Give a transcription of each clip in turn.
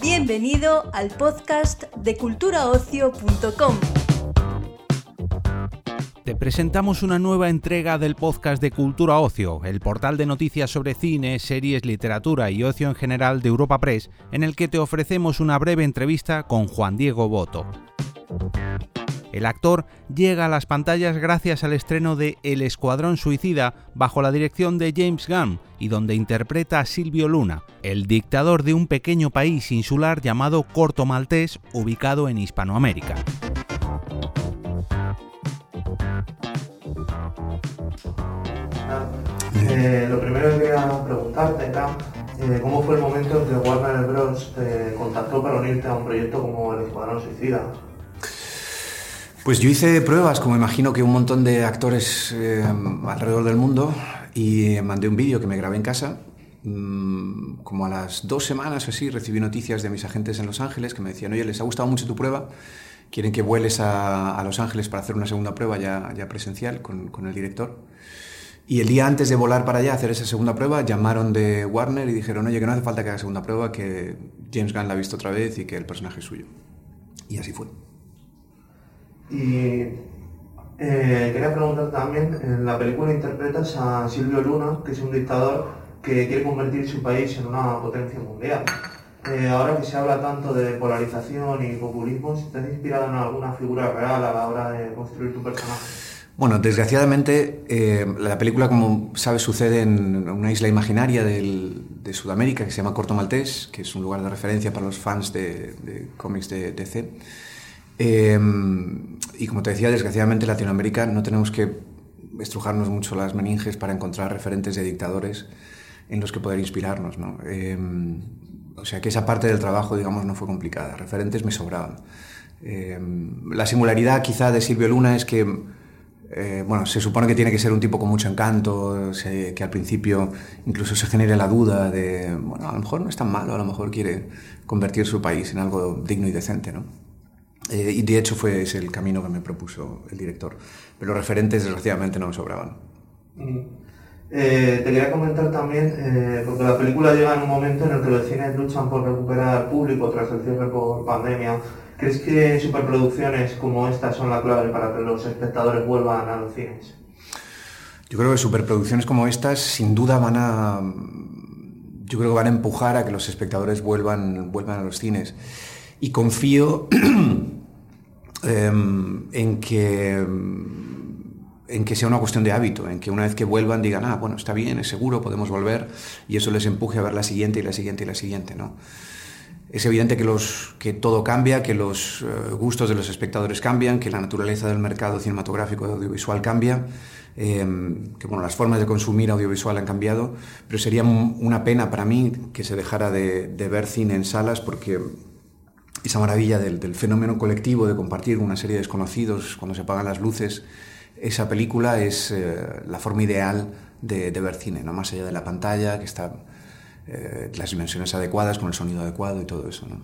Bienvenido al podcast de culturaocio.com. Te presentamos una nueva entrega del podcast de Cultura Ocio, el portal de noticias sobre cine, series, literatura y ocio en general de Europa Press, en el que te ofrecemos una breve entrevista con Juan Diego Boto. El actor llega a las pantallas gracias al estreno de El Escuadrón Suicida bajo la dirección de James Gunn y donde interpreta a Silvio Luna, el dictador de un pequeño país insular llamado Corto Maltés ubicado en Hispanoamérica. Eh, lo primero que quería preguntarte era eh, cómo fue el momento en que Warner Bros. te contactó para unirte a un proyecto como el Escuadrón Suicida. Pues yo hice pruebas, como imagino que un montón de actores eh, alrededor del mundo, y mandé un vídeo que me grabé en casa. Mm, como a las dos semanas o así recibí noticias de mis agentes en Los Ángeles que me decían, oye, les ha gustado mucho tu prueba, quieren que vueles a, a Los Ángeles para hacer una segunda prueba ya, ya presencial con, con el director. Y el día antes de volar para allá a hacer esa segunda prueba, llamaron de Warner y dijeron, oye, que no hace falta que haga segunda prueba, que James Gunn la ha visto otra vez y que el personaje es suyo. Y así fue. Y eh, quería preguntar también, en la película interpretas a Silvio Luna, que es un dictador que quiere convertir su país en una potencia mundial. Eh, ahora que se habla tanto de polarización y populismo, ¿te has inspirado en alguna figura real a la hora de construir tu personaje? Bueno, desgraciadamente eh, la película, como sabes, sucede en una isla imaginaria del, de Sudamérica que se llama Corto Maltés, que es un lugar de referencia para los fans de, de cómics de DC. Eh, y como te decía, desgraciadamente en Latinoamérica no tenemos que estrujarnos mucho las meninges para encontrar referentes de dictadores en los que poder inspirarnos. ¿no? Eh, o sea que esa parte del trabajo, digamos, no fue complicada. Referentes me sobraban. Eh, la singularidad quizá de Silvio Luna es que eh, bueno, se supone que tiene que ser un tipo con mucho encanto, que al principio incluso se genere la duda de, bueno, a lo mejor no es tan malo, a lo mejor quiere convertir su país en algo digno y decente, ¿no? Eh, y de hecho fue ese el camino que me propuso el director. Pero los referentes, desgraciadamente, no me sobraban. Mm. Eh, te quería comentar también, eh, porque la película llega en un momento en el que los cines luchan por recuperar público tras el cierre por pandemia. ¿Crees que superproducciones como esta son la clave para que los espectadores vuelvan a los cines? Yo creo que superproducciones como estas sin duda van a yo creo que van a empujar a que los espectadores vuelvan, vuelvan a los cines. Y confío eh, en que en que sea una cuestión de hábito, en que una vez que vuelvan digan, ah, bueno, está bien, es seguro, podemos volver, y eso les empuje a ver la siguiente y la siguiente y la siguiente, ¿no? Es evidente que, los, que todo cambia, que los uh, gustos de los espectadores cambian, que la naturaleza del mercado cinematográfico audiovisual cambia, eh, que bueno, las formas de consumir audiovisual han cambiado, pero sería una pena para mí que se dejara de, de ver cine en salas porque esa maravilla del, del, fenómeno colectivo de compartir con una serie de desconocidos cuando se apagan las luces, esa película es eh, la forma ideal de, de, ver cine, ¿no? más allá de la pantalla, que está eh, las dimensiones adecuadas, con el sonido adecuado y todo eso. ¿no?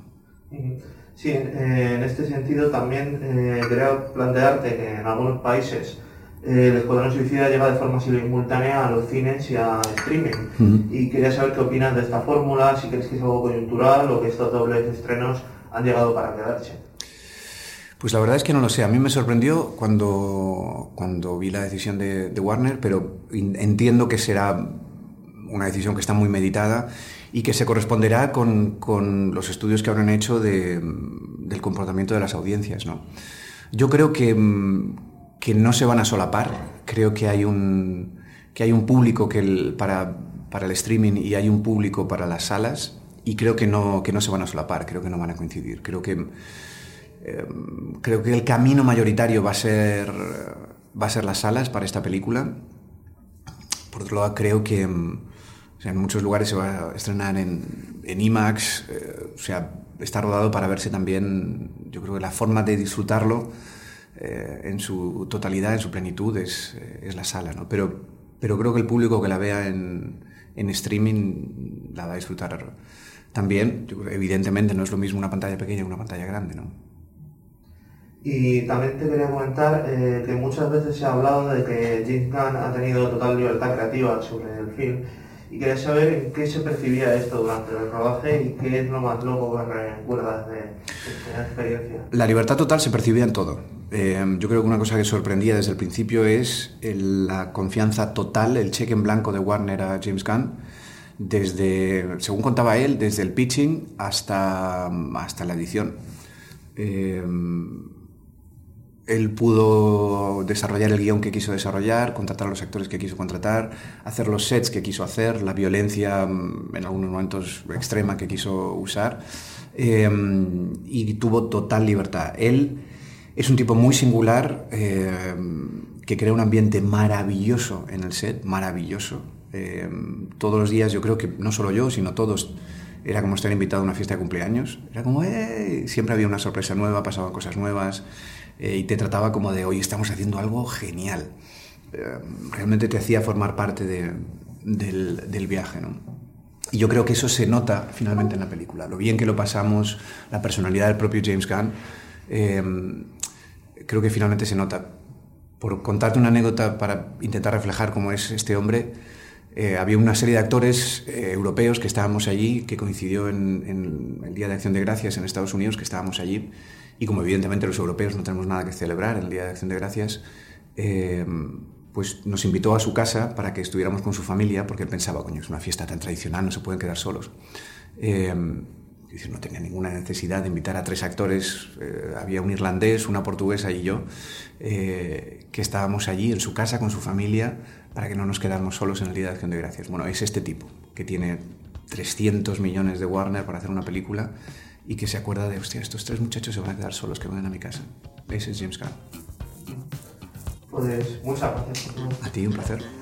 Sí, eh, en este sentido también quería plantearte que en algunos países el Escuadrón Suicida llega de forma simultánea a los cines y a streaming. Uh -huh. Y quería saber qué opinas de esta fórmula, si crees que es algo coyuntural o que estos dobles estrenos han llegado para quedarse. Pues la verdad es que no lo sé. A mí me sorprendió cuando, cuando vi la decisión de, Warner, pero entiendo que será una decisión que está muy meditada y que se corresponderá con, con los estudios que habrán hecho de, del comportamiento de las audiencias. ¿no? Yo creo que, que no se van a solapar. Creo que hay un, que hay un público que para, para el streaming y hay un público para las salas y creo que no, que no se van a solapar, creo que no van a coincidir. Creo que, eh, creo que el camino mayoritario va a ser, va a ser las salas para esta película. Por otro lado, creo que sea, en muchos lugares se va a estrenar en, en IMAX, eh, o sea, está rodado para verse también, yo creo que la forma de disfrutarlo eh, en su totalidad, en su plenitud, es, eh, es la sala, ¿no? Pero, pero creo que el público que la vea en, en streaming la va a disfrutar también. Evidentemente no es lo mismo una pantalla pequeña que una pantalla grande, ¿no? Y también te quería comentar eh, que muchas veces se ha hablado de que James Gunn ha tenido total libertad creativa sobre el film y quería saber en qué se percibía esto durante el rodaje y qué es lo más loco que recuerdas de, esta experiencia. La libertad total se percibía en todo. Eh, yo creo que una cosa que sorprendía desde el principio es la confianza total, el cheque en blanco de Warner a James Gunn, desde, según contaba él, desde el pitching hasta, hasta la edición. Eh, él pudo desarrollar el guion que quiso desarrollar, contratar a los actores que quiso contratar, hacer los sets que quiso hacer, la violencia mm, en algunos momentos extrema que quiso usar, em, y tuvo total libertad. Él es un tipo muy singular em, que crea un ambiente maravilloso en el set, maravilloso. Em, todos los días yo creo que no solo yo, sino todos era como estar invitado a una fiesta de cumpleaños. Era como, ¡eh! Siempre había una sorpresa nueva, pasaban cosas nuevas. Eh, y te trataba como de, hoy estamos haciendo algo genial. Eh, realmente te hacía formar parte del, viaje. ¿no? Y yo creo que eso se nota finalmente en la película. Lo bien que lo pasamos, la personalidad del propio James Gunn, eh, creo que finalmente se nota. Por contarte una anécdota para intentar reflejar cómo es este hombre, había una serie de actores europeos que estábamos allí, que coincidió en, en, el Día de Acción de Gracias en Estados Unidos, que estábamos allí, y como evidentemente los europeos no tenemos nada que celebrar en el Día de Acción de Gracias, eh, pues nos invitó a su casa para que estuviéramos con su familia, porque él pensaba, coño, es una fiesta tan tradicional, no se pueden quedar solos. Eh, no tenía ninguna necesidad de invitar a tres actores, eh, había un irlandés, una portuguesa y yo, que estábamos allí en su casa con su familia para que no nos quedáramos solos en el Día de Acción de Gracias. Bueno, es este tipo, que tiene 300 millones de Warner para hacer una película y que se acuerda de, hostia, estos tres muchachos se van a quedar solos, que vengan a mi casa. Ese es James Gunn. Pues muchas gracias. A ti, un placer.